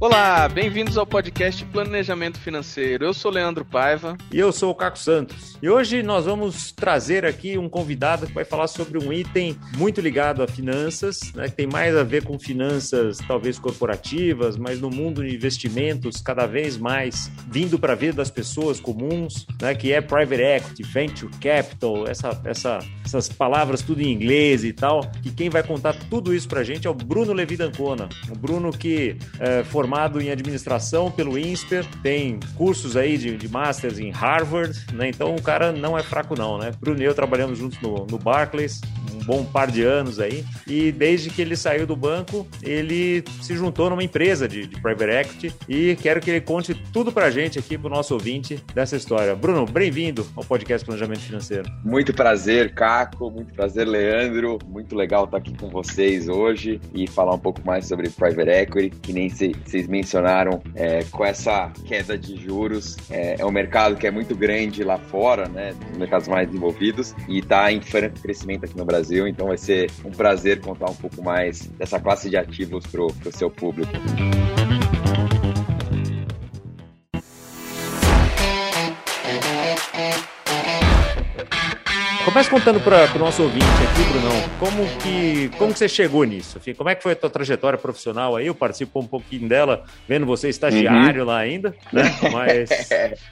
Olá, bem-vindos ao podcast Planejamento Financeiro. Eu sou Leandro Paiva. E eu sou o Caco Santos. E hoje nós vamos trazer aqui um convidado que vai falar sobre um item muito ligado a finanças, né, que tem mais a ver com finanças talvez corporativas, mas no mundo de investimentos cada vez mais vindo para a vida das pessoas comuns, né, que é private equity, venture capital, essa, essa, essas palavras tudo em inglês e tal. E quem vai contar tudo isso para a gente é o Bruno Levi Dancona. O Bruno que é, formado em administração pelo INSPER, tem cursos aí de, de Masters em Harvard, né? Então o cara não é fraco não, né? Bruno e eu trabalhamos juntos no, no Barclays, um bom par de anos aí, e desde que ele saiu do banco, ele se juntou numa empresa de, de private equity e quero que ele conte tudo pra gente aqui, pro nosso ouvinte, dessa história. Bruno, bem-vindo ao podcast Planejamento Financeiro. Muito prazer, Caco, muito prazer, Leandro, muito legal estar aqui com vocês hoje e falar um pouco mais sobre private equity, que nem se, se vocês mencionaram, é, com essa queda de juros, é, é, um mercado que é muito grande lá fora, né, nos mercados mais desenvolvidos, e está em franco crescimento aqui no Brasil, então vai ser um prazer contar um pouco mais dessa classe de ativos para o seu público. Começa contando para o nosso ouvinte aqui, Brunão, como que, como que você chegou nisso? Como é que foi a tua trajetória profissional aí? Eu participo um pouquinho dela, vendo você estagiário uhum. lá ainda, né? Mas,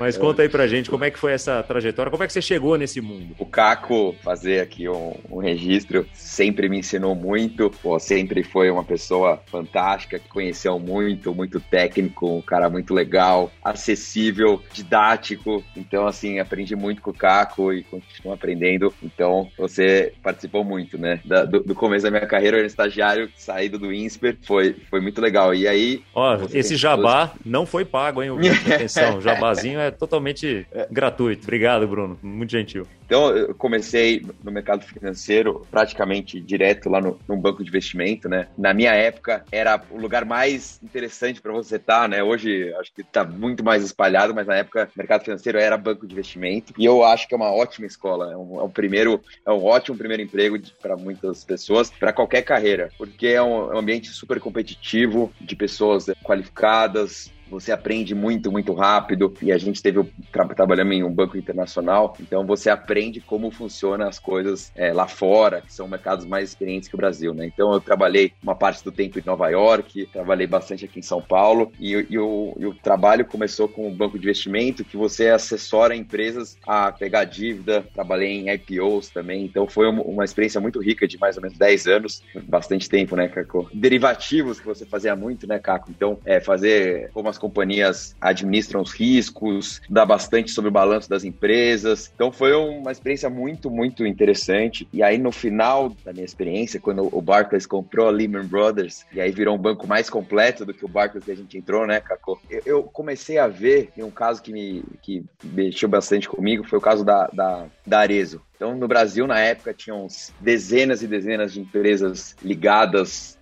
mas conta aí pra gente como é que foi essa trajetória, como é que você chegou nesse mundo? O Caco, fazer aqui um, um registro, sempre me ensinou muito, pô, sempre foi uma pessoa fantástica, que conheceu muito, muito técnico, um cara muito legal, acessível, didático. Então, assim, aprendi muito com o Caco e continuo aprendendo então, você participou muito, né? Da, do, do, começo da minha carreira, eu era estagiário, saído do INSPER, foi, foi muito legal. E aí... Ó, esse jabá todos... não foi pago, hein? Atenção, o jabazinho é totalmente gratuito. Obrigado, Bruno. Muito gentil. Então, eu comecei no mercado financeiro praticamente direto lá no, no banco de investimento, né? Na minha época, era o lugar mais interessante para você estar, tá, né? Hoje, acho que está muito mais espalhado, mas na época, mercado financeiro era banco de investimento. E eu acho que é uma ótima escola. É um, é um primeiro, é um ótimo primeiro emprego para muitas pessoas, para qualquer carreira, porque é um, é um ambiente super competitivo, de pessoas qualificadas, você aprende muito, muito rápido. E a gente teve tra trabalhando em um banco internacional, então você aprende como funcionam as coisas é, lá fora, que são mercados mais experientes que o Brasil, né? Então eu trabalhei uma parte do tempo em Nova York, trabalhei bastante aqui em São Paulo, e, e, o, e o trabalho começou com um banco de investimento que você assessora empresas a pegar dívida. Trabalhei em IPOs também, então foi uma experiência muito rica de mais ou menos 10 anos, bastante tempo, né, Caco? Derivativos que você fazia muito, né, Caco? Então, é, fazer como as companhias administram os riscos, dá bastante sobre o balanço das empresas. Então foi uma experiência muito, muito interessante. E aí no final da minha experiência, quando o Barclays comprou a Lehman Brothers, e aí virou um banco mais completo do que o Barclays que a gente entrou, né, Caco? Eu, comecei a ver, e um caso que me que mexeu bastante comigo, foi o caso da, da, da Arezo. Então, no Brasil, na época, tinham dezenas e dezenas de empresas ligadas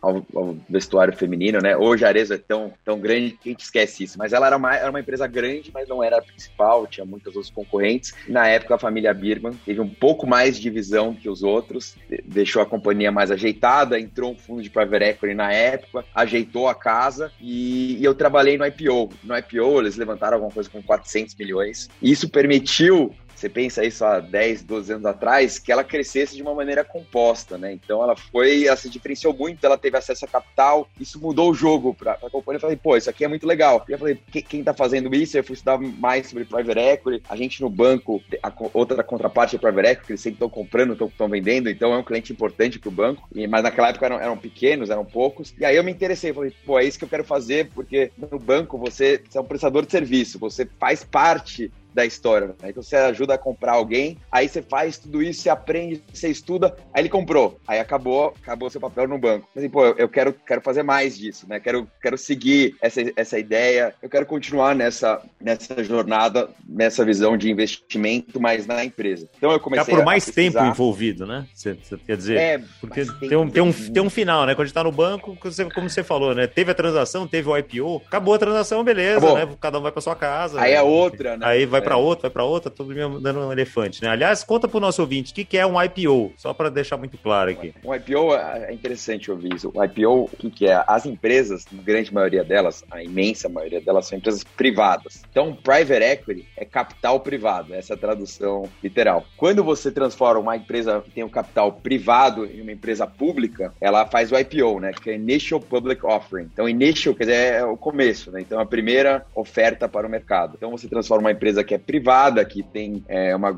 ao, ao, vestuário feminino, né? Hoje a Arezzo é tão, tão grande que a gente esquece isso. Mas ela era uma, era uma empresa grande, mas não era a principal, tinha muitos outros concorrentes. Na época, a família Birman teve um pouco mais de visão que os outros, deixou a companhia mais ajeitada, entrou um fundo de private equity na época, ajeitou a casa e, e eu trabalhei no IPO. No IPO, eles levantaram alguma coisa com 400 milhões. E isso permitiu você pensa isso há 10, 12 anos atrás, que ela crescesse de uma maneira composta, né? Então ela foi, ela se diferenciou muito, ela teve acesso a capital, isso mudou o jogo para a companhia. Eu falei, pô, isso aqui é muito legal. E eu falei, quem está fazendo isso? Eu fui estudar mais sobre private equity. A gente no banco, a outra contraparte é private equity, eles sempre estão comprando, estão vendendo, então é um cliente importante para o banco. E, mas naquela época eram, eram, pequenos, eram poucos. E aí eu me interessei, falei, pô, é isso que eu quero fazer, porque no banco você, você é um prestador de serviço, você faz parte da história. Né? Então você ajuda a comprar alguém, aí você faz tudo isso, você aprende, você estuda, aí ele comprou, aí acabou, acabou seu papel no banco. Mas assim, pô, eu quero, quero fazer mais disso, né? Quero, quero seguir essa, essa ideia, eu quero continuar nessa, nessa jornada, nessa visão de investimento, mas na empresa. Então eu comecei Ficar por mais tempo envolvido, né? Você, você quer dizer? É, porque tem um, tem, um, tem um final, né? Quando a gente tá no banco, você, como você falou, né? Teve a transação, teve o IPO, acabou a transação, beleza, acabou. né? Cada um vai para sua casa. Aí né? é outra, né? Aí vai para outra, vai para outra, todo mundo dando um elefante, né? Aliás, conta para o nosso ouvinte o que, que é um IPO, só para deixar muito claro aqui. Um IPO é interessante ouvir isso. O IPO, o que, que é? As empresas, a grande maioria delas, a imensa maioria delas, são empresas privadas. Então, private equity é capital privado, essa é a tradução literal. Quando você transforma uma empresa que tem um capital privado em uma empresa pública, ela faz o IPO, né? Que é Initial Public Offering. Então, initial quer dizer é o começo, né? Então, a primeira oferta para o mercado. Então, você transforma uma empresa que é privada, que tem é, uma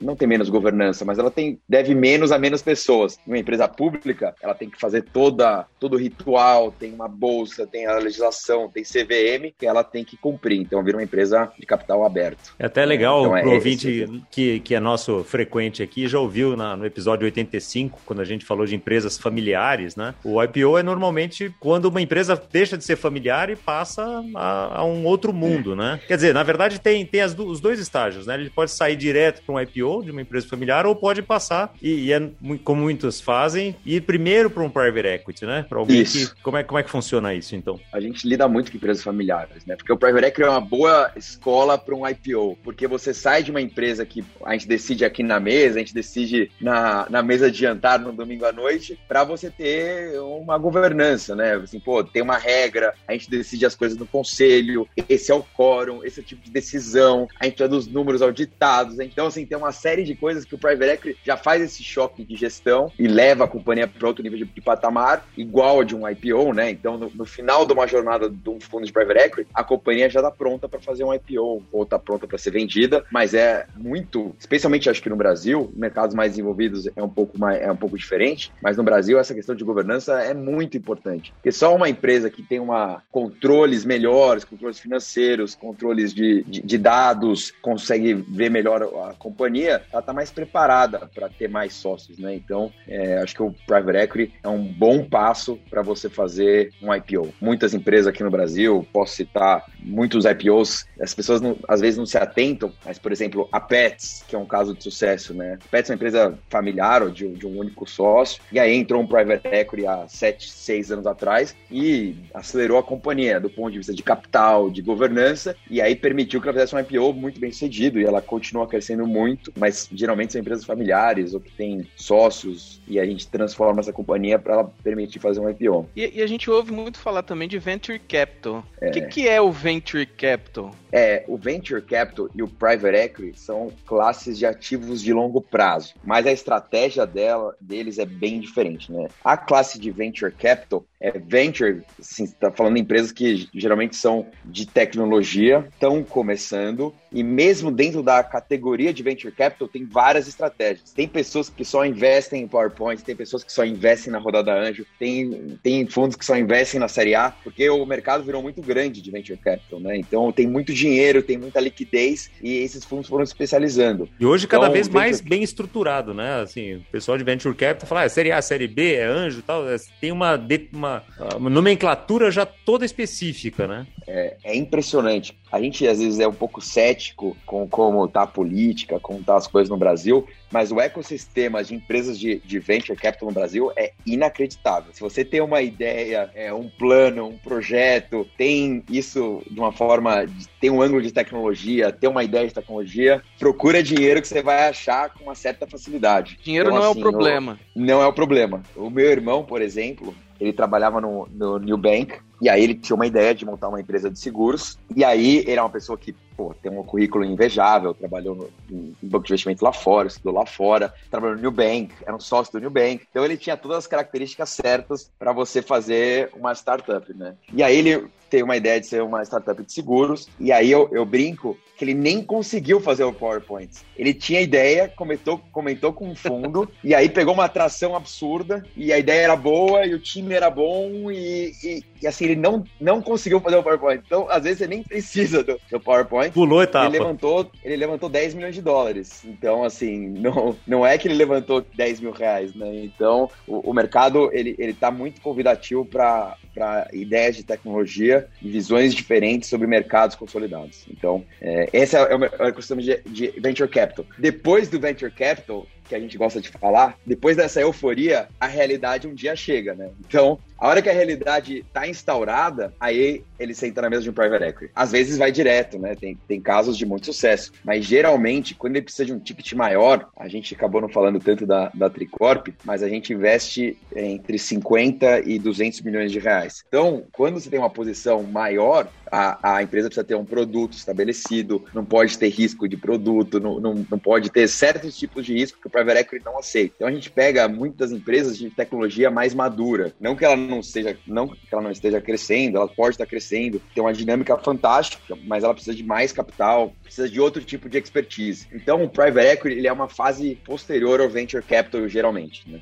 não tem menos governança, mas ela tem deve menos a menos pessoas. Uma empresa pública, ela tem que fazer toda todo o ritual, tem uma bolsa, tem a legislação, tem CVM que ela tem que cumprir. Então, vira uma empresa de capital aberto. É até legal então, é, pro ouvinte que, que é nosso frequente aqui, já ouviu na, no episódio 85, quando a gente falou de empresas familiares, né? O IPO é normalmente quando uma empresa deixa de ser familiar e passa a, a um outro mundo, né? Quer dizer, na verdade tem, tem as, os dois estágios, né? Ele pode sair direto para um IPO de uma empresa familiar ou pode passar, e, e é como muitos fazem, ir primeiro para um private equity, né? Para alguém isso. que. Como é, como é que funciona isso, então? A gente lida muito com empresas familiares, né? Porque o private equity é uma boa escola para um IPO, porque você sai de uma empresa que a gente decide aqui na mesa, a gente decide na, na mesa de jantar no domingo à noite, para você ter uma governança, né? Assim, pô, tem uma regra, a gente decide as coisas no conselho, esse é o quórum, esse é o tipo de decisão, a gente dos números auditados. Então, assim, tem uma série de coisas que o private equity já faz esse choque de gestão e leva a companhia para outro nível de, de, patamar, igual a de um IPO, né? Então, no, no, final de uma jornada de um fundo de private equity, a companhia já está pronta para fazer um IPO ou está pronta para ser vendida, mas é muito, especialmente acho que no Brasil, mercados mais desenvolvidos é um pouco mais é um pouco diferente, mas no Brasil essa questão de governança é muito importante, porque só uma empresa que tem uma controles melhores, controles financeiros, controles de, de, de dados, consegue ver melhor a companhia, ela está mais preparada para ter mais sócios, né? Então, é, acho que o private equity é um bom passo para você fazer um IPO. Muitas empresas aqui no Brasil, posso citar muitos IPOs, as pessoas não, às vezes não se atentam, mas, por exemplo, a Pets, que é um caso de sucesso, né? A Pets é uma empresa familiar ou de, de um único sócio, e aí entrou um private equity há sete, seis anos atrás e acelerou a companhia do ponto de vista de capital, de governança, e aí permitiu que ela fizesse um IPO muito bem sucedido, e ela continua crescendo muito, mas geralmente são empresas familiares ou que têm sócios, e a gente transforma essa companhia para ela permitir fazer um IPO. E, e, a gente ouve muito falar também de Venture Capital. O é. que, que é o Venture Capital? É, o Venture Capital e o Private Equity são classes de ativos de longo prazo, mas a estratégia dela, deles é bem diferente, né? A classe de Venture Capital é venture, assim, está falando em empresas que geralmente são de tecnologia, estão começando, e mesmo dentro da categoria de venture capital tem várias estratégias. Tem pessoas que só investem em PowerPoint, tem pessoas que só investem na rodada anjo, tem, tem fundos que só investem na série A, porque o mercado virou muito grande de venture capital, né? Então tem muito dinheiro, tem muita liquidez e esses fundos foram se especializando. E hoje cada então, vez venture... mais bem estruturado, né? Assim, o pessoal de venture capital fala, ah, série A, série B, é anjo, tal, é, tem uma, uma uma, uma nomenclatura já toda específica, né? É, é, impressionante. A gente às vezes é um pouco cético com como está a política, como tá as coisas no Brasil, mas o ecossistema de empresas de, de venture capital no Brasil é inacreditável. Se você tem uma ideia, é, um plano, um projeto, tem isso de uma forma, tem um ângulo de tecnologia, tem uma ideia de tecnologia, procura dinheiro que você vai achar com uma certa facilidade. Dinheiro então, não assim, é o problema. O, não é o problema. O meu irmão, por exemplo, ele trabalhava no, no New Bank, e aí ele tinha uma ideia de montar uma empresa de seguros, e aí ele é uma pessoa que pô, tem um currículo invejável, trabalhou no, em banco de investimento lá fora, estudou lá fora, trabalhou no New Bank, era um sócio do New Bank, então ele tinha todas as características certas para você fazer uma startup, né? E aí ele tem uma ideia de ser uma startup de seguros, e aí eu, eu brinco que ele nem conseguiu fazer o PowerPoint. Ele tinha ideia, comentou, comentou com o fundo, e aí pegou uma atração absurda, e a ideia era boa, e o time era bom, e, e, e assim, ele não, não conseguiu fazer o PowerPoint. Então, às vezes, você nem precisa do, do PowerPoint. Pulou etapa. Ele levantou, ele levantou 10 milhões de dólares. Então, assim, não, não é que ele levantou 10 mil reais, né? Então, o, o mercado, ele, ele tá muito convidativo para ideias de tecnologia e visões diferentes sobre mercados consolidados. Então, é, esse é o, é o ecossistema de, de venture capital. Depois do venture capital, que a gente gosta de falar, depois dessa euforia, a realidade um dia chega, né? Então, A hora que a realidade está instaurada, aí ele senta na mesa de um private equity. Às vezes vai direto, né? Tem, tem casos de muito sucesso. Mas geralmente, quando ele precisa de um ticket maior, a gente acabou não falando tanto da, da Tricorp, mas a gente investe entre 50 e 200 milhões de reais. Então, quando você tem uma posição maior, a, a empresa precisa ter um produto estabelecido, não pode ter risco de produto, não, não, não pode ter certos tipos de risco que o private equity não aceita. Então a gente pega muitas empresas de tecnologia mais madura, não que ela não seja, não que ela não esteja crescendo, ela pode estar crescendo, tem uma dinâmica fantástica, mas ela precisa de mais capital, precisa de outro tipo de expertise. Então o private equity ele é uma fase posterior ao venture capital geralmente. Né?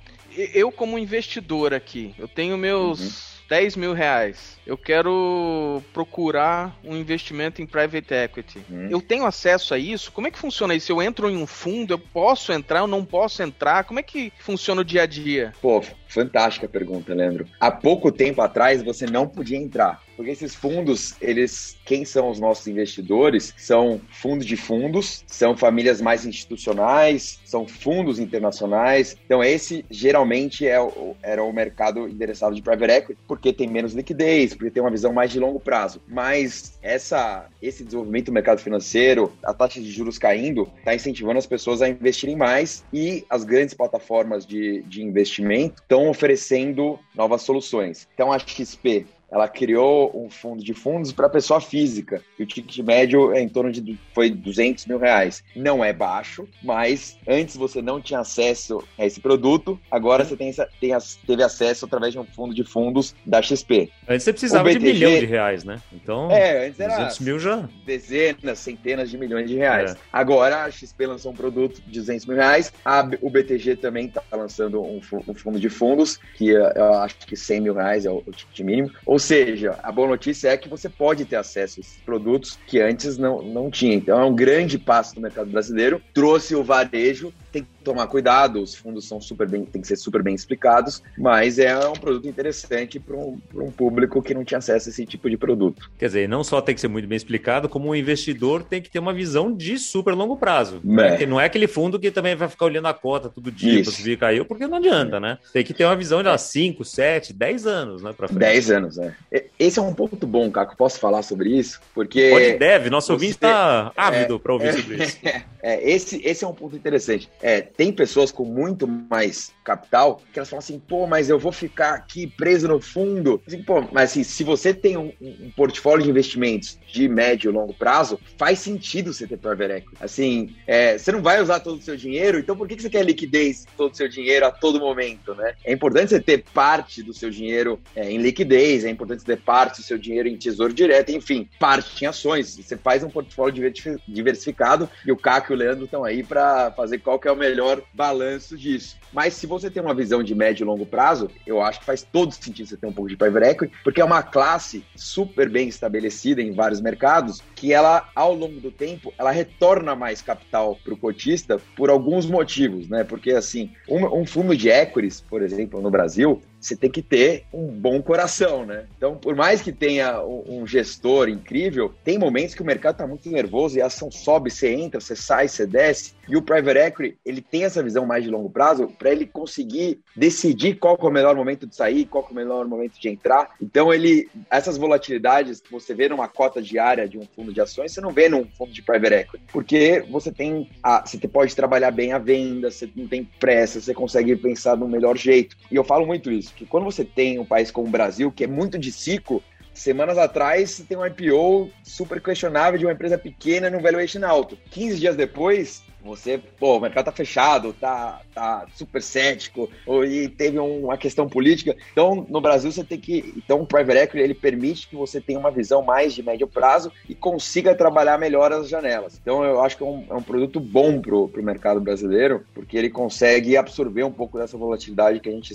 Eu como investidor aqui, eu tenho meus uhum 10 mil reais. Eu quero procurar um investimento em private equity. Hum. Eu tenho acesso a isso? Como é que funciona isso? Eu entro em um fundo, eu posso entrar, eu não posso entrar? Como é que funciona o dia a dia? Pô, fantástica pergunta, Leandro. Há pouco tempo atrás você não podia entrar. Porque esses fundos, eles, quem são os nossos investidores? São fundos de fundos, são famílias mais institucionais, são fundos internacionais. Então esse geralmente é o, era o mercado endereçado de private equity, porque tem menos liquidez, porque tem uma visão mais de longo prazo. Mas essa, esse desenvolvimento do mercado financeiro, a taxa de juros caindo, está incentivando as pessoas a investirem mais e as grandes plataformas de, de investimento estão oferecendo novas soluções. Então a XP ela criou um fundo de fundos para pessoa física. E o ticket médio é em torno de foi 200 mil reais. Não é baixo, mas antes você não tinha acesso a esse produto, agora você tem, tem, teve acesso através de um fundo de fundos da XP. Antes você precisava BTG, de milhão de reais, né? Então, é, antes era 200 mil já. Dezenas, centenas de milhões de reais. É. Agora a XP lançou um produto de 200 mil reais, a, o BTG também está lançando um, um, fundo de fundos, que eu acho que 100 mil reais é o, o ticket mínimo. Ou seja, a boa notícia é que você pode ter acesso a esses produtos que antes não, não tinha. Então é um grande passo do mercado brasileiro. Trouxe o varejo tem que tomar cuidado, os fundos são super bem, tem que ser super bem explicados, mas é um produto interessante para um, um público que não tinha acesso a esse tipo de produto. Quer dizer, não só tem que ser muito bem explicado, como o investidor tem que ter uma visão de super longo prazo. Né? Não é aquele fundo que também vai ficar olhando a cota todo dia para subir e caiu, porque não adianta, né? Tem que ter uma visão de 5, 7, 10 anos, né? Pra frente. 10 anos, né? Esse é um ponto bom, Caco. Posso falar sobre isso? Porque. Pode, deve. Nosso ouvinte está ávido é, para ouvir é, sobre isso. É, esse, esse é um ponto interessante. É, tem pessoas com muito mais capital que elas falam assim, pô, mas eu vou ficar aqui preso no fundo. Assim, pô, mas assim, se você tem um, um, portfólio de investimentos de médio e longo prazo, faz sentido você ter private equity. Assim, é, você não vai usar todo o seu dinheiro, então por que você quer liquidez todo o seu dinheiro a todo momento, né? É importante você ter parte do seu dinheiro é, em liquidez, é importante você ter parte do seu dinheiro em tesouro direto, enfim, parte em ações. Você faz um portfólio diversificado e o Caco e o Leandro estão aí para fazer qual que é o melhor balanço disso. Mas se você tem uma visão de médio e longo prazo, eu acho que faz todo sentido você ter um pouco de private equity, porque é uma classe super bem estabelecida em vários mercados, que ela, ao longo do tempo, ela retorna mais capital para o cotista por alguns motivos, né? Porque, assim, um, um fundo de equities, por exemplo, no Brasil, você tem que ter um bom coração, né? Então, por mais que tenha um gestor incrível, tem momentos que o mercado está muito nervoso e a ação sobe, você entra, você sai, você desce. E o private equity, ele tem essa visão mais de longo prazo para ele conseguir decidir qual é o melhor momento de sair, qual é o melhor momento de entrar. Então, ele essas volatilidades que você vê numa cota diária de um fundo de ações, você não vê num fundo de private equity, porque você tem a, você pode trabalhar bem a venda, você não tem pressa, você consegue pensar no melhor jeito. E eu falo muito isso que quando você tem um país como o Brasil, que é muito de ciclo, semanas atrás tem um IPO super questionável de uma empresa pequena no valuation alto. 15 dias depois, você, pô, o mercado tá fechado, tá, tá super cético, ou, e teve uma questão política. Então, no Brasil, você tem que. Então, o Private Equity ele permite que você tenha uma visão mais de médio prazo e consiga trabalhar melhor as janelas. Então, eu acho que é um, é um produto bom pro, pro mercado brasileiro, porque ele consegue absorver um pouco dessa volatilidade que a gente,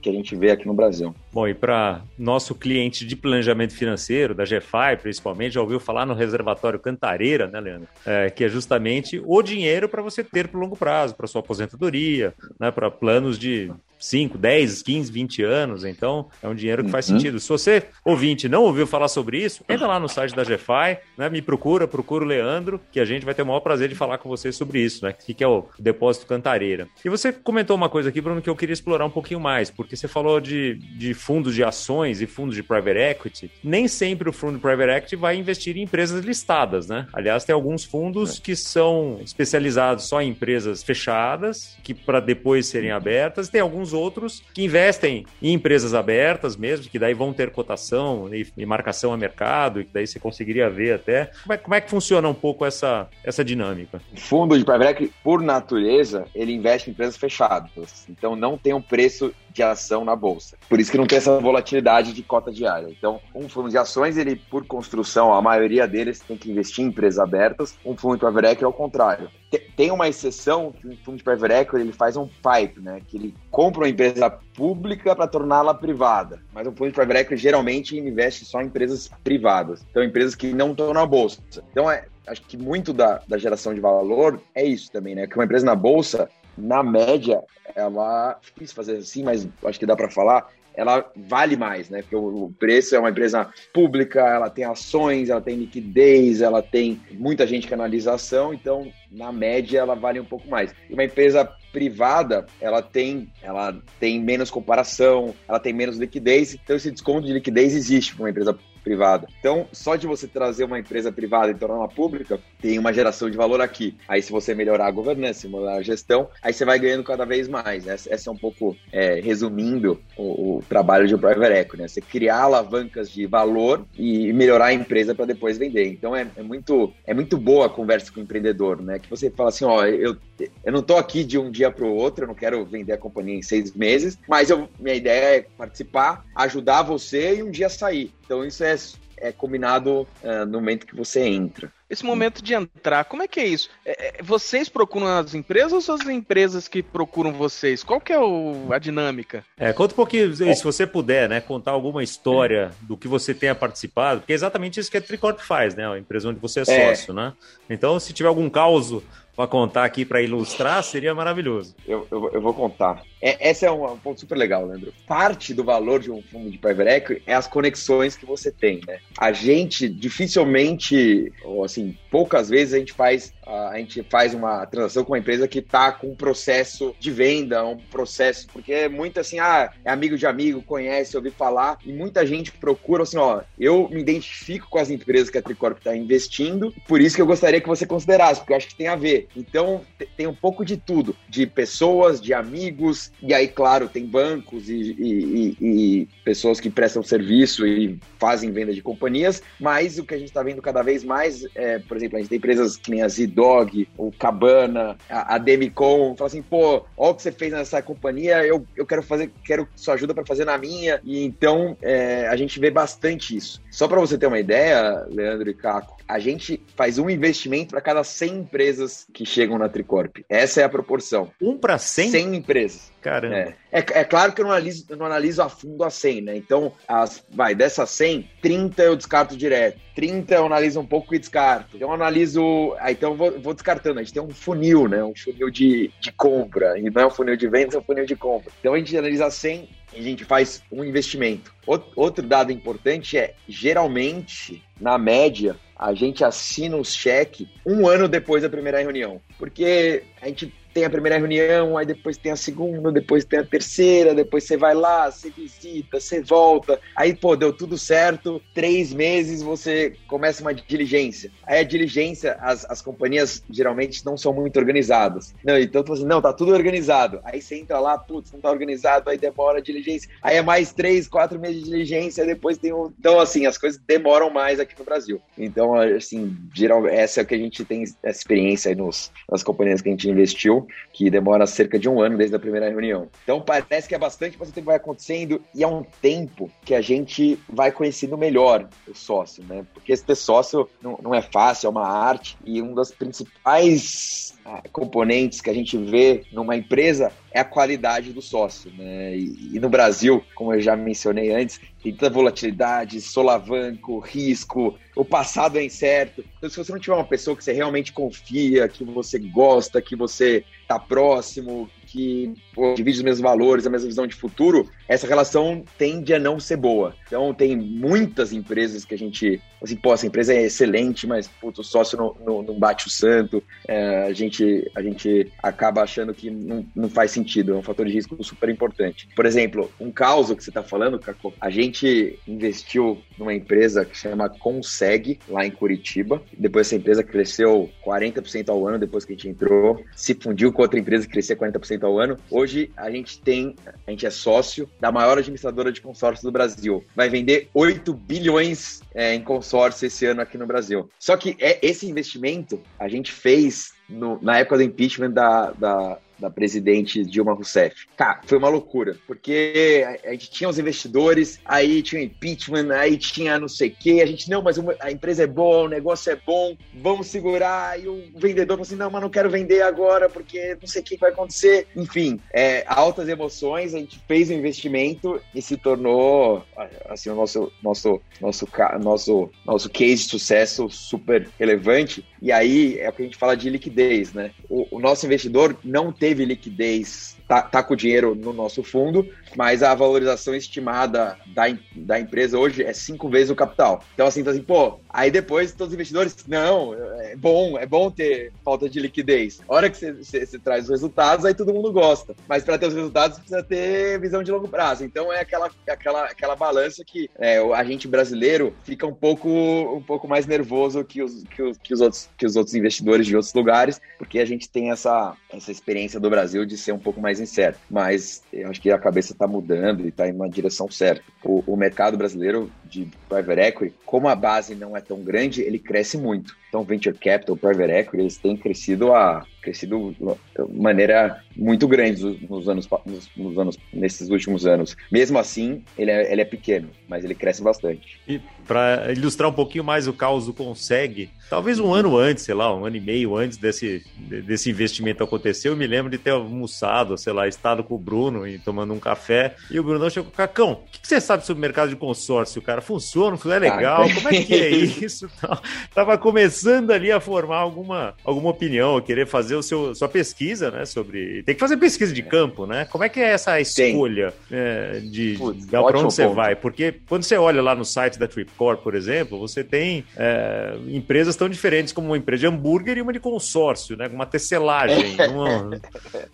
que a gente vê aqui no Brasil. Bom, e para nosso cliente de planejamento financeiro, da GFI principalmente, já ouviu falar no reservatório Cantareira, né, Leandro? É, que é justamente o dinheiro dinheiro para você ter para o longo prazo, para sua aposentadoria, né, para planos de 5, 10, 15, 20 anos. Então, é um dinheiro que faz uhum. sentido. Se você, ouvinte, não ouviu falar sobre isso, entra lá no site da GFI, né? Me procura, procura o Leandro, que a gente vai ter o maior prazer de falar com você sobre isso, né? Que é o depósito Cantareira. E você comentou uma coisa aqui, Bruno, que eu queria explorar um pouquinho mais, porque você falou de, de fundos de ações e fundos de private equity. Nem sempre o fundo de private equity vai investir em empresas listadas, né? Aliás, tem alguns fundos que são especializados só em empresas fechadas, que para depois serem abertas. Tem alguns outros que investem em empresas abertas mesmo, que daí vão ter cotação e, e marcação a mercado, e que daí você conseguiria ver até. Como é, como é que funciona um pouco essa, essa dinâmica? Fundo de private equity, por natureza, ele investe em empresas fechadas. Então não tem um preço de ação na bolsa. Por isso que não tem essa volatilidade de cota diária. Então, um fundo de ações, ele por construção, a maioria deles tem que investir em empresas abertas. Um fundo de private equity é o contrário. Tem uma exceção que um fundo de private equity ele faz um pipe, né? Que ele compra uma empresa pública para torná-la privada. Mas um fundo de private equity geralmente investe só em empresas privadas. Então, empresas que não estão na bolsa. Então, é, acho que muito da, da geração de valor é isso também, né? Que uma empresa na bolsa, na média, ela. Difícil fazer assim, mas acho que dá para falar. Ela vale mais, né? Porque o preço é uma empresa pública, ela tem ações, ela tem liquidez, ela tem muita gente que analisa ação, então, na média, ela vale um pouco mais. E uma empresa privada, ela tem, ela tem menos comparação, ela tem menos liquidez, então esse desconto de liquidez existe para uma empresa privada. Então, só de você trazer uma empresa privada e torná-la pública, tem uma geração de valor aqui. Aí, se você melhorar a governança, melhorar a gestão, aí você vai ganhando cada vez mais. Essa, é um pouco, é, resumindo, o, o, trabalho de private equity, né? Você criar alavancas de valor e melhorar a empresa para depois vender. Então, é, é, muito, é muito boa a conversa com o empreendedor, né? Que você fala assim, ó, eu, eu não estou aqui de um dia para o outro, eu não quero vender a companhia em seis meses, mas eu, minha ideia é participar, ajudar você e um dia sair. Então isso é, é combinado uh, no momento que você entra. Esse momento de entrar, como é que é isso? É, é, vocês procuram as empresas ou as empresas que procuram vocês? Qual que é o, a dinâmica? É, conta um pouquinho, se você puder, né, contar alguma história do que você tenha participado, porque é exatamente isso que a Tricorp faz, né, a empresa onde você é, é. sócio, né? Então, se tiver algum caos para contar aqui para ilustrar, seria maravilhoso. Eu, eu, eu vou contar. É, esse é um, um, ponto super legal, Leandro. Parte do valor de um fundo de private equity é as conexões que você tem, né? A gente dificilmente, ou assim, poucas vezes a gente faz a gente faz uma transação com uma empresa que está com um processo de venda, um processo, porque é muito assim, ah, é amigo de amigo, conhece, ouvi falar, e muita gente procura assim, ó, eu me identifico com as empresas que a Tricorp está investindo, por isso que eu gostaria que você considerasse, porque eu acho que tem a ver. Então, tem um pouco de tudo, de pessoas, de amigos, e aí, claro, tem bancos e, e, e, e pessoas que prestam serviço e fazem venda de companhias, mas o que a gente está vendo cada vez mais, é, por exemplo, a gente tem empresas que nem a Z-Dog, o Cabana, a, a Demicon, fala assim, pô, olha o que você fez nessa companhia, eu, eu quero fazer, quero sua ajuda para fazer na minha, e então é, a gente vê bastante isso. Só para você ter uma ideia, Leandro e Caco, a gente faz um investimento para cada 100 empresas que chegam na Tricorp. Essa é a proporção. Um para 100? 100 empresas. Caramba. É. é, é, claro que eu não analiso, eu não analiso a fundo a 100, né? Então, as, vai, dessas 100, 30 eu descarto direto. 30 eu analiso um pouco e descarto. Então, eu analiso. Ah, então, eu vou, vou descartando. A gente tem um funil, né? Um funil de, de compra. E não é um funil de vendas, é um funil de compra. Então, a gente analisa 100 e a gente faz um investimento. Outro dado importante é, geralmente, na média, a gente assina os cheques um ano depois da primeira reunião. Porque a gente tem a primeira reunião, aí depois tem a segunda, depois tem a terceira, depois você vai lá, você visita, você volta. Aí, pô, deu tudo certo, três meses você começa uma diligência. Aí a diligência, as, as companhias geralmente não são muito organizadas. Não, então tu assim, não, tá tudo organizado. Aí você entra lá, putz, não tá organizado, aí demora a diligência. Aí é mais três, quatro meses de diligência, depois tem um. Então, assim, as coisas demoram mais aqui no Brasil. Então, assim, geral, essa é o que a gente tem essa experiência aí nos, nas companhias que a gente investiu que demora cerca de um ano desde a primeira reunião. Então parece que é bastante, mas o tempo vai acontecendo e é um tempo que a gente vai conhecendo melhor o sócio, né? Porque ter sócio não, não é fácil, é uma arte e um dos principais componentes que a gente vê numa empresa é a qualidade do sócio, né? E, e, no Brasil, como eu já mencionei antes, tem tanta volatilidade, solavanco, risco, o passado é incerto. Então, se você não tiver uma pessoa que você realmente confia, que você gosta, que você tá próximo, que pô, divide os mesmos valores, a mesma visão de futuro, essa relação tende a não ser boa. Então, tem muitas empresas que a gente, assim, pô, essa empresa é excelente, mas putz, o sócio não, não, não bate o santo, é, a, gente, a gente acaba achando que não, não faz sentido, é um fator de risco super importante. Por exemplo, um caso que você está falando, Caco, a gente investiu numa empresa que chama Conseg, lá em Curitiba. Depois essa empresa cresceu 40% ao ano depois que a gente entrou, se fundiu com outra empresa que crescia 40% ao ano. Hoje a gente tem, a gente é sócio da maior administradora de consórcio do Brasil. Vai vender 8 bilhões é, em consórcio esse ano aqui no Brasil. Só que é esse investimento a gente fez no, na época do impeachment da, da, da presidente Dilma Rousseff. Cara, foi uma loucura, porque a, gente tinha os investidores, aí tinha impeachment, aí tinha não sei o quê, a gente, não, mas a empresa é boa, o negócio é bom, vamos segurar, e o vendedor falou assim, não, mas não quero vender agora, porque não sei o que vai acontecer. Enfim, é, altas emoções, a gente fez o um investimento e se tornou, assim, o nosso, nosso, nosso, nosso, nosso case de sucesso super relevante, e aí é o que a gente fala de liquidez, né? O, o nosso investidor não teve liquidez tá, tá com o dinheiro no nosso fundo, mas a valorização estimada da, da empresa hoje é cinco vezes o capital. Então, assim, tá assim, pô, aí depois todos os investidores, não, é bom, é bom ter falta de liquidez. A hora que você, traz os resultados, aí todo mundo gosta. Mas para ter os resultados, precisa ter visão de longo prazo. Então, é aquela, aquela, aquela balança que é, o agente brasileiro fica um pouco, um pouco mais nervoso que os, que, os, que, os outros, que os outros investidores de outros lugares, porque a gente tem essa, essa experiência do Brasil de ser um pouco mais incerto. Mas eu acho que a cabeça está mudando e está em uma direção certa. O, o mercado brasileiro de private equity, como a base não é tão grande, ele cresce muito. Então, venture capital, private equity, eles têm crescido a crescido de maneira muito grande nos anos, nos, nos, anos nesses últimos anos. Mesmo assim, ele é, ele é pequeno, mas ele cresce bastante. E para ilustrar um pouquinho mais o caos do Consegue, talvez um ano antes, sei lá, um ano e meio antes desse, desse investimento acontecer, eu me lembro de ter almoçado, sei lá, estado com o Bruno e tomando um café, e o Bruno chegou, Cacão, o que, que, você sabe sobre o mercado de consórcio, cara? Funciona? É legal? Como é que é isso? Tava começando ali a formar alguma, alguma opinião, querer fazer o seu, sua pesquisa, né, sobre... Tem que fazer pesquisa de campo, né? Como é que é essa escolha é, de, Putz, de, de onde você ponto. vai? Porque quando você olha lá no site da Trip Core, por exemplo, você tem é, empresas tão diferentes como uma empresa de hambúrguer e uma de consórcio, né? Uma tecelagem, uma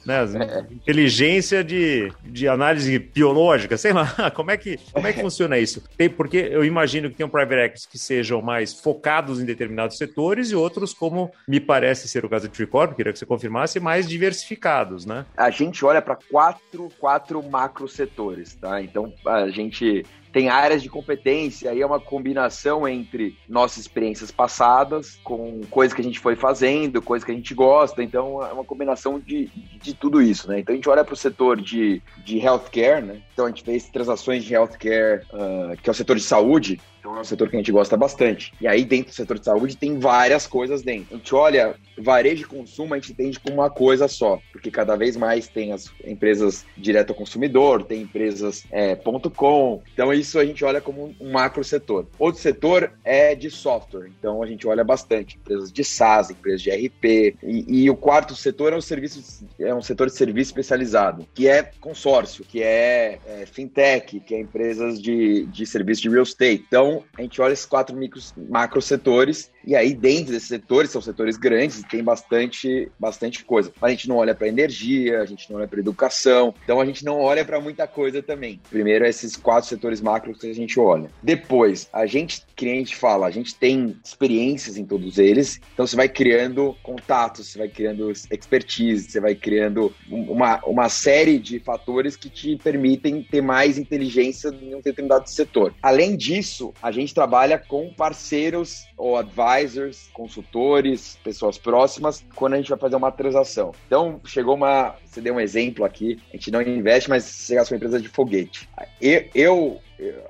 né, inteligência de, de análise biológica, sei lá. Como é que, como é que funciona isso? Tem, porque eu imagino que tem um private equity que sejam mais focados em determinados setores e outros, como me parece ser o caso de Tricorp, queria que você confirmasse, mais diversificados, né? A gente olha para quatro, quatro macro setores, tá? Então a gente tem áreas de competência, aí é uma combinação entre nossas experiências passadas com coisas que a gente foi fazendo, coisas que a gente gosta, então é uma combinação de, de, tudo isso, né? Então a gente olha para o setor de, de healthcare, né? Então a gente fez transações de healthcare, uh, que é o setor de saúde, então é um setor que a gente gosta bastante. E aí, dentro do setor de saúde, tem várias coisas dentro. A gente olha, varejo e consumo, a gente entende como uma coisa só, porque cada vez mais tem as empresas direto ao consumidor, tem empresas é, .com. Então, isso a gente olha como um macro setor. Outro setor é de software. Então, a gente olha bastante empresas de SaaS, empresas de RP. E, e o quarto setor é, o serviço, é um setor de serviço especializado, que é consórcio, que é, é fintech, que é empresas de, de serviço de real estate. Então, a gente olha esses quatro micros, macro setores e aí, dentro desses setores, são setores grandes tem bastante, bastante coisa. A gente não olha para energia, a gente não olha para educação, então a gente não olha para muita coisa também. Primeiro, esses quatro setores macros que a gente olha. Depois, a gente, gente fala, a gente tem experiências em todos eles, então você vai criando contatos, você vai criando expertise, você vai criando uma, uma série de fatores que te permitem ter mais inteligência em um determinado setor. Além disso, a gente trabalha com parceiros ou advisors, consultores, pessoas próximas, quando a gente vai fazer uma transação. Então, chegou uma. Você deu um exemplo aqui, a gente não investe, mas você gasta uma empresa de foguete. Eu, eu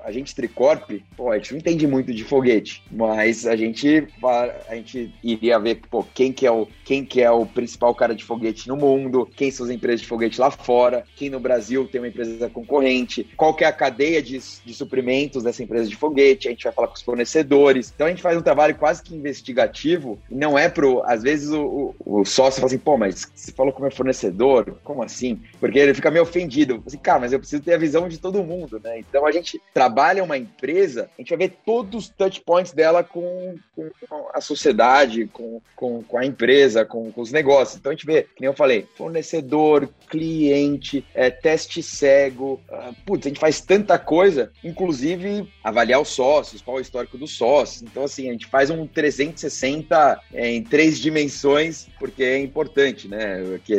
a gente Tricorp, pô, a gente não entende muito de foguete, mas a gente, a gente iria ver, pô, quem que é o, quem que é o principal cara de foguete no mundo, quem são as empresas de foguete lá fora, quem no Brasil tem uma empresa concorrente, qual que é a cadeia de, de suprimentos dessa empresa de foguete, a gente vai falar com os fornecedores. Então a gente faz um trabalho quase que investigativo, não é pro, às vezes o, o, o sócio fala assim, pô, mas você falou como é fornecedor, como assim? Porque ele fica meio ofendido, assim, cara, mas eu preciso ter a visão de todo mundo, né? Então a gente trabalha uma empresa, a gente vai ver todos os touch points dela com, com a sociedade, com, com, com a empresa, com, com, os negócios. Então a gente vê, que nem eu falei, fornecedor, cliente, é, teste cego, uh, putz, a gente faz tanta coisa, inclusive avaliar os sócios, qual é o histórico dos sócios. Então, assim, a gente faz um 360 é, em três dimensões, porque é importante, né? Que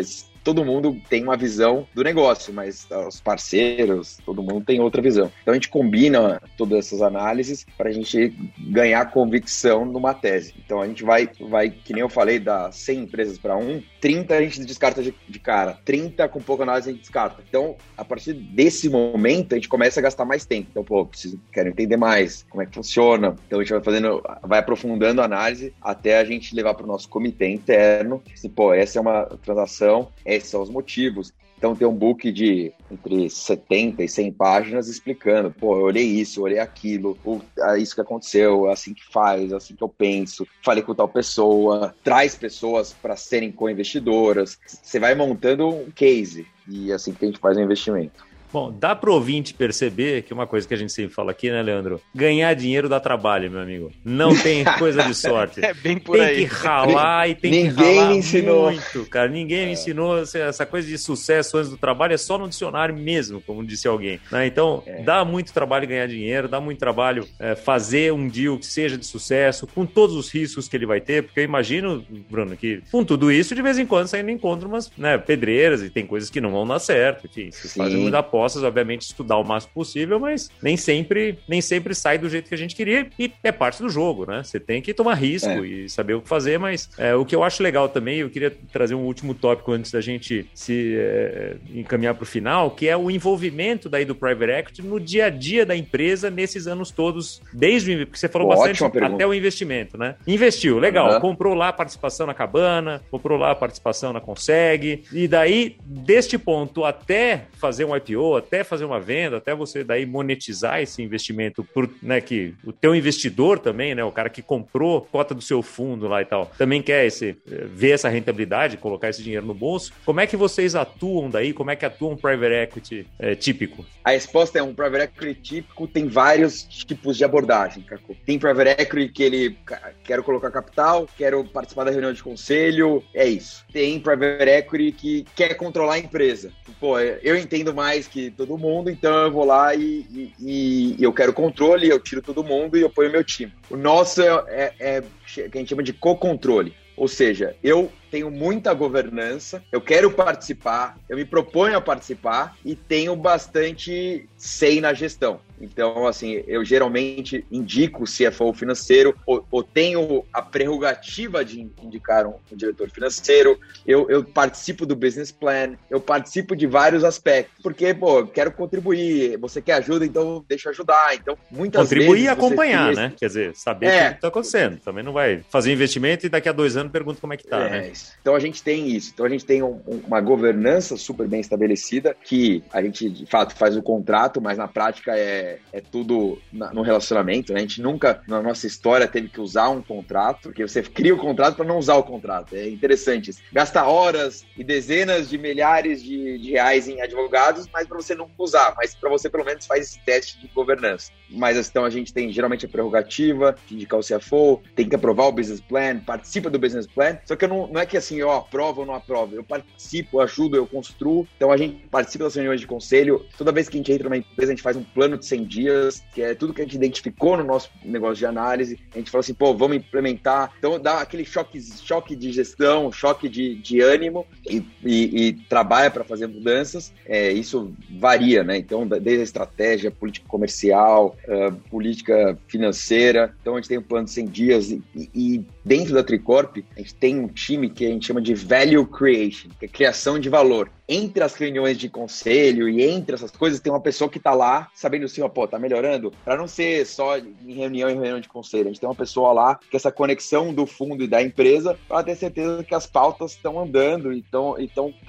todo mundo tem uma visão do negócio, mas os parceiros, todo mundo tem outra visão. Então a gente combina todas essas análises para a gente ganhar convicção numa tese. Então a gente vai, vai que nem eu falei, da 100 empresas para um, 30 a gente descarta de, de, cara, 30 com pouca análise a gente descarta. Então, a partir desse momento, a gente começa a gastar mais tempo. Então, pô, preciso, quero entender mais como é que funciona. Então, a gente vai fazendo, vai aprofundando a análise até a gente levar para o nosso comitê interno. Assim, pô, essa é uma transação, esses são os motivos. Então tem um book de entre 70 e 100 páginas explicando, pô, eu olhei isso, eu olhei aquilo, o, é isso que aconteceu, é assim que faz, é assim que eu penso, falei com tal pessoa, traz pessoas para serem co-investidoras, você vai montando um case e é assim que a gente faz o investimento. Bom, dá pro ouvinte perceber que uma coisa que a gente sempre fala aqui, né, Leandro? Ganhar dinheiro dá trabalho, meu amigo. Não tem coisa de sorte. é bem por tem aí. Tem que ralar e tem Ninguém que ralar me ensinou. muito, cara. Ninguém é. me ensinou essa coisa de sucesso antes do trabalho é só no dicionário mesmo, como disse alguém. Né? Então, é. dá muito trabalho ganhar dinheiro, dá muito trabalho é, fazer um deal que seja de sucesso, com todos os riscos que ele vai ter, porque eu imagino, Bruno, que com tudo isso, de vez em quando saindo encontra umas né, pedreiras e tem coisas que não vão dar certo. Enfim, vocês fazem muita apostas, obviamente, estudar o máximo possível, mas nem sempre, nem sempre sai do jeito que a gente queria e é parte do jogo, né? Você tem que tomar risco é. e saber o que fazer, mas é, o que eu acho legal também, eu queria trazer um último tópico antes da gente se é, encaminhar para o final, que é o envolvimento daí do private equity no dia a dia da empresa nesses anos todos, desde o porque você falou bastante até o investimento, né? Investiu, legal, uhum. comprou lá a participação na Cabana, comprou lá a participação na Conseg, e daí deste ponto até fazer um IPO, até fazer uma venda, até você daí monetizar esse investimento por, né, que o teu investidor também, né, o cara que comprou cota do seu fundo lá e tal, também quer esse, ver essa rentabilidade, colocar esse dinheiro no bolso. Como é que vocês atuam daí? Como é que atua um private equity é, típico? A resposta é um private equity típico tem vários tipos de abordagem. Tem private equity que ele quero colocar capital, quero participar da reunião de conselho, é isso. Tem private equity que quer controlar a empresa. Pô, eu entendo mais que todo mundo, então eu vou lá e, e, e eu quero controle, eu tiro todo mundo e eu ponho meu time. O nosso é, é, é que a gente chama de co-controle. Ou seja, eu tenho muita governança, eu quero participar, eu me proponho a participar e tenho bastante sei na gestão. Então, assim, eu geralmente indico o CFO financeiro ou, ou tenho a prerrogativa de indicar um, um diretor financeiro, eu, eu, participo do business plan, eu participo de vários aspectos, porque, pô, quero contribuir, você quer ajuda, então deixa eu ajudar. Então, muitas contribuir vezes... Contribuir e acompanhar, né? Quer dizer, saber é, o que está acontecendo. Também não vai fazer investimento e daqui a dois anos pergunta como é que tá, é, né? Então, a gente tem isso. Então, a gente tem um, uma governança super bem estabelecida que a gente, de fato, faz o contrato, mas na prática é é, tudo na, no relacionamento, né? A gente nunca, na nossa história, teve que usar um contrato, porque você cria o contrato para não usar o contrato. É interessante. Gasta horas e dezenas de milhares de, de reais em advogados, mas para você não usar, mas para você pelo menos faz esse teste de governança. Mas então a gente tem geralmente a prerrogativa de indicar o CFO, tem que aprovar o business plan, participa do business plan. Só que eu não, não é que assim, eu aprovo ou não aprovo. Eu participo, ajudo, eu construo. Então a gente participa das reuniões de conselho. Toda vez que a gente entra numa empresa, a gente faz um plano de 100 dias, que é tudo que a gente identificou no nosso negócio de análise. A gente fala assim, pô, vamos implementar. Então dá aquele choque, choque de gestão, choque de, de ânimo e, e, e trabalha para fazer mudanças. É, isso varia, né? Então, desde a estratégia, política comercial, uh, política financeira. Então a gente tem um plano de 100 dias e, e, dentro da Tricorp a gente tem um time que a gente chama de Value Creation, que é criação de valor. Entre as reuniões de conselho e entre essas coisas, tem uma pessoa que tá lá sabendo assim, ó, pô, tá melhorando, para não ser só em reunião em reunião de conselho. A gente tem uma pessoa lá que essa conexão do fundo e da empresa para ter certeza que as pautas estão andando e estão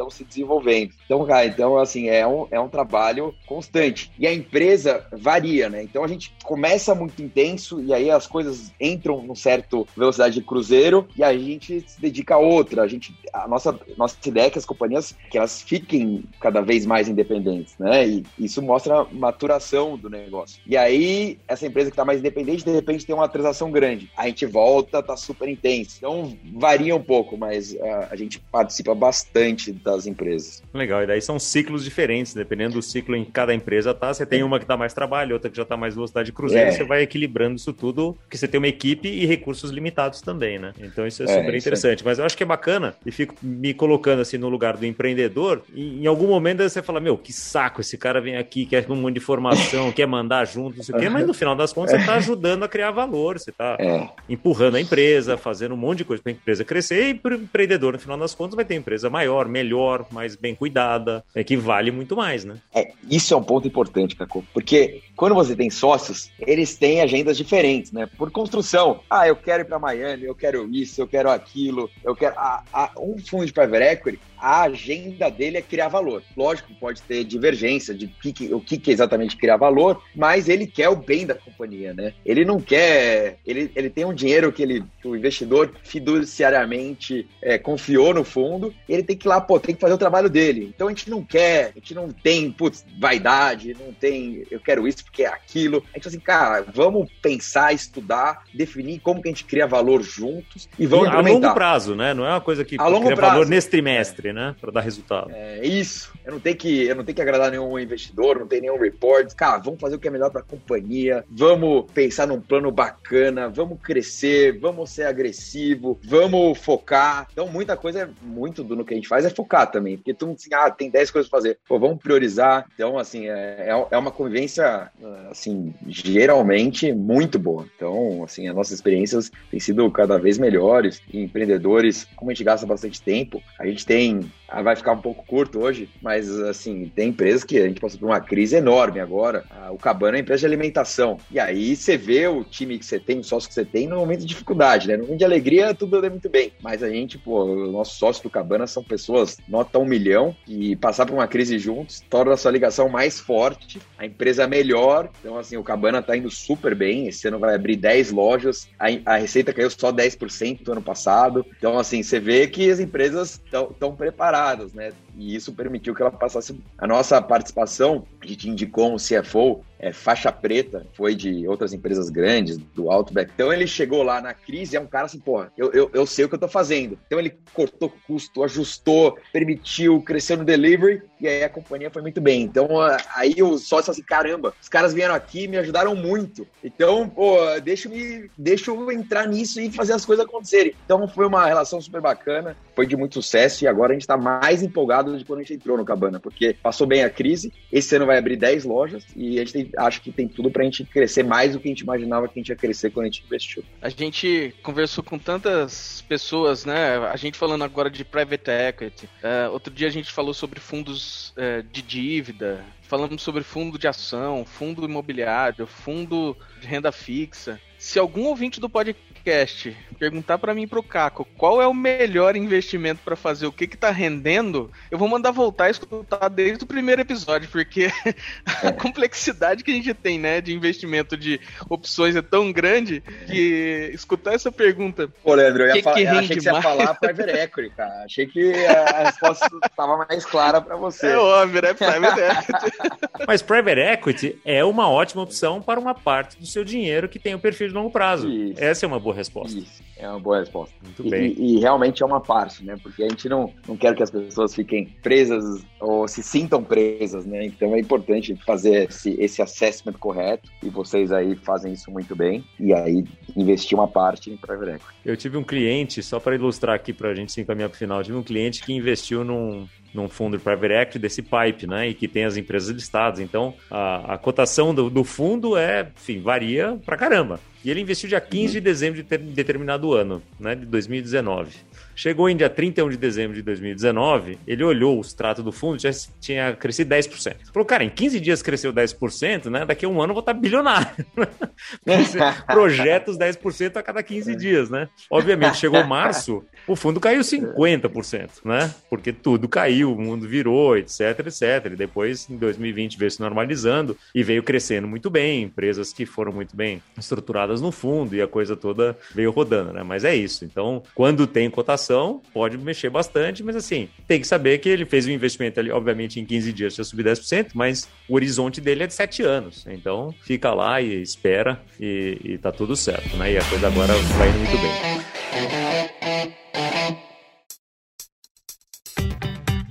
se desenvolvendo. Então, cara, então, assim, é um, é um trabalho constante. E a empresa varia, né? Então a gente começa muito intenso e aí as coisas entram num certo velocidade de cruzeiro e a gente se dedica a outra. A gente, a nossa, nossa ideia é que as companhias que elas fiquem cada vez mais independentes, né? E isso mostra a maturação do negócio. E aí, essa empresa que está mais independente, de repente tem uma transação grande. A gente volta, tá super intenso. Então, varia um pouco, mas a, ah, a gente participa bastante das empresas. Legal, e daí são ciclos diferentes, dependendo do ciclo em cada empresa tá. Você tem uma que dá mais trabalho, outra que já tá mais velocidade de cruzeiro, é. você vai equilibrando isso tudo, porque você tem uma equipe e recursos limitados também, né? Então isso é, é super interessante. Mas eu acho que é bacana, e fico me colocando assim no lugar do empreendedor, e em algum momento você fala, meu, que saco, esse cara vem aqui, quer um monte de informação, quer mandar junto, não sei o quê, mas no final das contas você tá ajudando a criar valor, você tá é. empurrando a empresa, fazendo um monte de coisa para a empresa crescer, e para o empreendedor, no final das contas, vai ter empresa maior, melhor, mais bem cuidada, é que vale muito mais, né? É, isso é um ponto importante, Caco, porque quando você tem sócios, eles têm agendas diferentes, né? Por construção, ah, eu quero ir para Miami, eu quero isso, eu quero aquilo, eu quero. Ah, ah, um fundo de private equity, a agenda dele é criar valor. Lógico, pode ter divergência de que, que, o que, que é exatamente criar valor, mas ele quer o bem da companhia, né? Ele não quer. Ele, ele tem um dinheiro que, ele, que o investidor fiduciariamente é, confiou no fundo, ele tem que ir lá, pô, tem que fazer o trabalho dele. Então a gente não quer, a gente não tem, putz, vaidade, não tem, eu quero isso porque é aquilo. A gente assim, cara, vamos pensar, estudar, definir como que a gente cria valor juntos e vamos e A longo prazo, né? Não é uma coisa que a cria prazo. valor nesse trimestre né? Para dar resultado. É isso. Eu não tenho que, eu não tenho que agradar nenhum investidor, não tem nenhum report. Cara, vamos fazer o que é melhor para a companhia. Vamos pensar num plano bacana. Vamos crescer. Vamos ser agressivo. Vamos focar. Então, muita coisa, muito do que a gente faz é focar também, porque tu assim, ah, tem 10 coisas para fazer. Pô, vamos priorizar. Então, assim, é, é, é uma convivência, assim, geralmente muito boa. Então, assim, as nossas experiências têm sido cada vez melhores. E empreendedores, como a gente gasta bastante tempo, a gente tem vai ficar um pouco curto hoje, mas assim, tem empresas que a gente passou por uma crise enorme agora. Ah, o Cabana é empresa de alimentação. E aí você vê o time que você tem, o sócio que você tem no momento de dificuldade, né? No momento de alegria, tudo anda muito bem. Mas a gente, pô, os nossos sócios do Cabana são pessoas nota um milhão e passar por uma crise juntos torna a sua ligação mais forte, a empresa melhor. Então, assim, o Cabana tá indo super bem. Esse ano vai abrir 10 lojas, a, a receita caiu só 10% do ano passado. Então, assim, você vê que as empresas estão preparadas separadas, né? E isso permitiu que ela passasse. A nossa participação, a gente indicou um CFO é, faixa preta, foi de outras empresas grandes, do Outback. Então ele chegou lá na crise, é um cara assim, porra, eu, eu, eu sei o que eu tô fazendo. Então ele cortou custo, ajustou, permitiu, cresceu no delivery e aí a companhia foi muito bem. Então aí o sócio assim, caramba, os caras vieram aqui me ajudaram muito. Então, pô, deixa, me, deixa eu entrar nisso e fazer as coisas acontecerem. Então foi uma relação super bacana, foi de muito sucesso e agora a gente tá mais empolgado de quando a gente entrou no Cabana, porque passou bem a crise, esse ano vai abrir 10 lojas e a gente tem acho que tem tudo para a gente crescer mais do que a gente imaginava que a gente ia crescer quando a gente investiu. A gente conversou com tantas pessoas, né? A gente falando agora de private equity. Uh, outro dia a gente falou sobre fundos uh, de dívida. Falamos sobre fundo de ação, fundo imobiliário, fundo de renda fixa. Se algum ouvinte do podcast perguntar para mim pro Caco qual é o melhor investimento para fazer o que que tá rendendo, eu vou mandar voltar e escutar desde o primeiro episódio, porque a complexidade que a gente tem, né, de investimento de opções é tão grande que escutar essa pergunta. Pô, Leandro, eu, ia que que eu achei que você ia falar private equity, cara. Achei que a resposta estava mais clara para você. É óbvio, né? Private equity. Mas private equity é uma ótima opção para uma parte do seu dinheiro que tem o perfil de longo prazo. Isso. Essa é uma boa resposta. Isso, é uma boa resposta. Muito e, bem. E, e, realmente é uma parte, né? Porque a gente não, não quer que as pessoas fiquem presas ou se sintam presas, né? Então é importante fazer esse, esse assessment correto e vocês aí fazem isso muito bem e aí investir uma parte em private equity. Eu tive um cliente, só para ilustrar aqui para a gente se encaminhar para o final, tive um cliente que investiu num, num fundo de private equity desse pipe, né? E que tem as empresas listadas. Então, a, a cotação do, do, fundo é, enfim, varia pra caramba. E ele investiu dia 15 de dezembro de ter, determinado ano, né? De 2019. Chegou em dia 31 de dezembro de 2019, ele olhou o extrato do fundo, já tinha crescido 10%. Falou, cara, em 15 dias cresceu 10%, né? Daqui a um ano eu vou estar bilionário. Projetos 10% a cada 15 dias, né? Obviamente, chegou março, o fundo caiu 50%, né? Porque tudo caiu, o mundo virou, etc, etc. E depois, em 2020, veio se normalizando e veio crescendo muito bem, empresas que foram muito bem estruturadas no fundo e a coisa toda veio rodando, né? Mas é isso. Então, quando tem cotação, pode mexer bastante, mas assim, tem que saber que ele fez um investimento ali, obviamente, em 15 dias já subir 10%, mas o horizonte dele é de 7 anos. Então, fica lá e espera e, e tá tudo certo, né? E a coisa agora vai indo muito bem.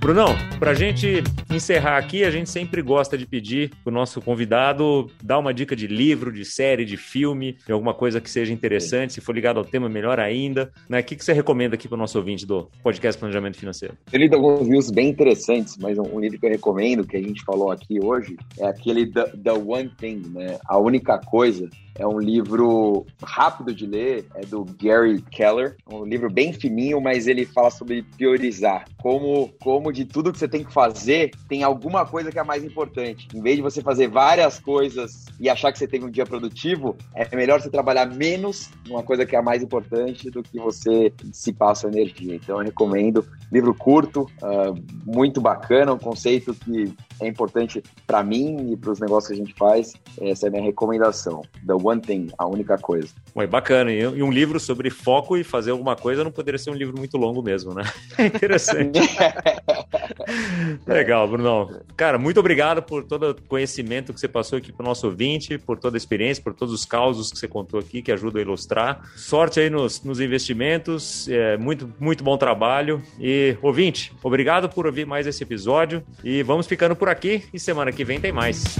Brunão, para a gente encerrar aqui, a gente sempre gosta de pedir para o nosso convidado dar uma dica de livro, de série, de filme, de alguma coisa que seja interessante. Se for ligado ao tema, melhor ainda. Né? O que, que você recomenda aqui para o nosso ouvinte do podcast Planejamento Financeiro? Eu li alguns livros bem interessantes, mas um, livro que eu recomendo, que a gente falou aqui hoje, é aquele The, The One Thing, né? A única coisa é um livro rápido de ler, é do Gary Keller. É um livro bem fininho, mas ele fala sobre priorizar. Como, como de tudo que você tem que fazer, tem alguma coisa que é mais importante. Em vez de você fazer várias coisas e achar que você teve um dia produtivo, é melhor você trabalhar menos numa coisa que é a mais importante do que você dissipar a sua energia. Então eu recomendo. Livro curto, uh, muito bacana, um conceito que é importante para mim e para os negócios que a gente faz. Essa é a minha recomendação. The One Thing, a única coisa. Bom, bacana. E um livro sobre foco e fazer alguma coisa não poderia ser um livro muito longo mesmo, né? É interessante. Legal, Brunão. Cara, muito obrigado por todo o conhecimento que você passou aqui para o nosso ouvinte, por toda a experiência, por todos os causos que você contou aqui, que ajudam a ilustrar. Sorte aí nos, nos investimentos, é, muito, muito bom trabalho. E, ouvinte, obrigado por ouvir mais esse episódio. E vamos ficando por aqui e semana que vem tem mais.